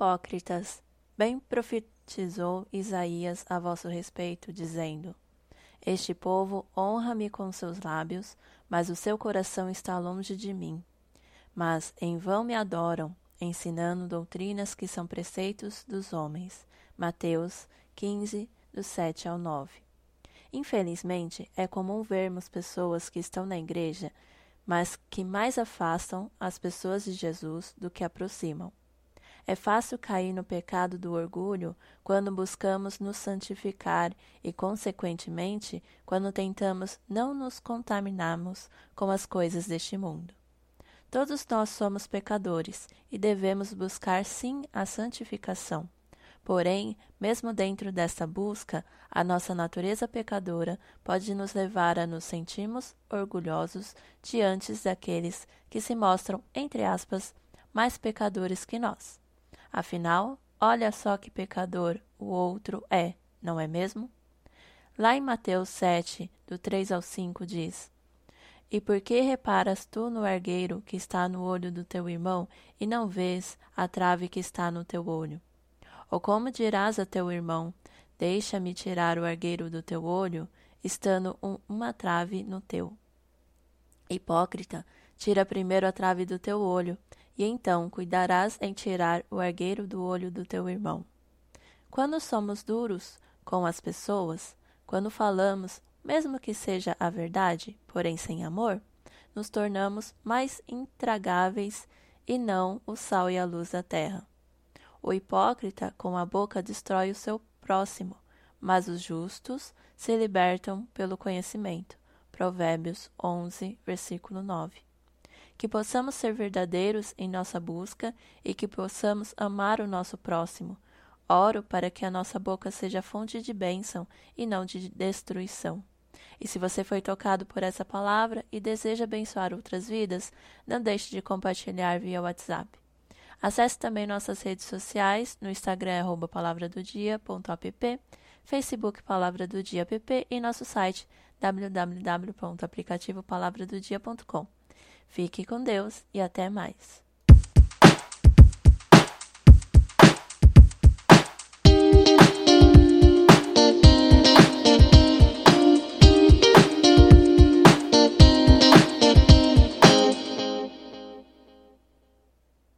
Hipócritas, bem profetizou Isaías a vosso respeito, dizendo: Este povo honra-me com seus lábios, mas o seu coração está longe de mim. Mas em vão me adoram, ensinando doutrinas que são preceitos dos homens. Mateus 15, do 7 ao 9. Infelizmente, é comum vermos pessoas que estão na igreja, mas que mais afastam as pessoas de Jesus do que aproximam. É fácil cair no pecado do orgulho quando buscamos nos santificar e, consequentemente, quando tentamos não nos contaminarmos com as coisas deste mundo. Todos nós somos pecadores e devemos buscar sim a santificação. Porém, mesmo dentro desta busca, a nossa natureza pecadora pode nos levar a nos sentirmos orgulhosos diante daqueles que se mostram, entre aspas, mais pecadores que nós. Afinal, olha só que pecador o outro é, não é mesmo? Lá em Mateus 7, do 3 ao 5, diz: E por que reparas tu no argueiro que está no olho do teu irmão e não vês a trave que está no teu olho? Ou como dirás a teu irmão: Deixa-me tirar o argueiro do teu olho, estando um, uma trave no teu? Hipócrita, tira primeiro a trave do teu olho, e então cuidarás em tirar o argueiro do olho do teu irmão. Quando somos duros com as pessoas, quando falamos, mesmo que seja a verdade, porém sem amor, nos tornamos mais intragáveis e não o sal e a luz da terra. O hipócrita com a boca destrói o seu próximo, mas os justos se libertam pelo conhecimento. Provérbios 11, versículo 9 que possamos ser verdadeiros em nossa busca e que possamos amar o nosso próximo. Oro para que a nossa boca seja fonte de bênção e não de destruição. E se você foi tocado por essa palavra e deseja abençoar outras vidas, não deixe de compartilhar via WhatsApp. Acesse também nossas redes sociais no Instagram arroba palavradodia.app, Facebook Palavra do Dia app e nosso site www.aplicativopalavradodia.com. Fique com Deus e até mais.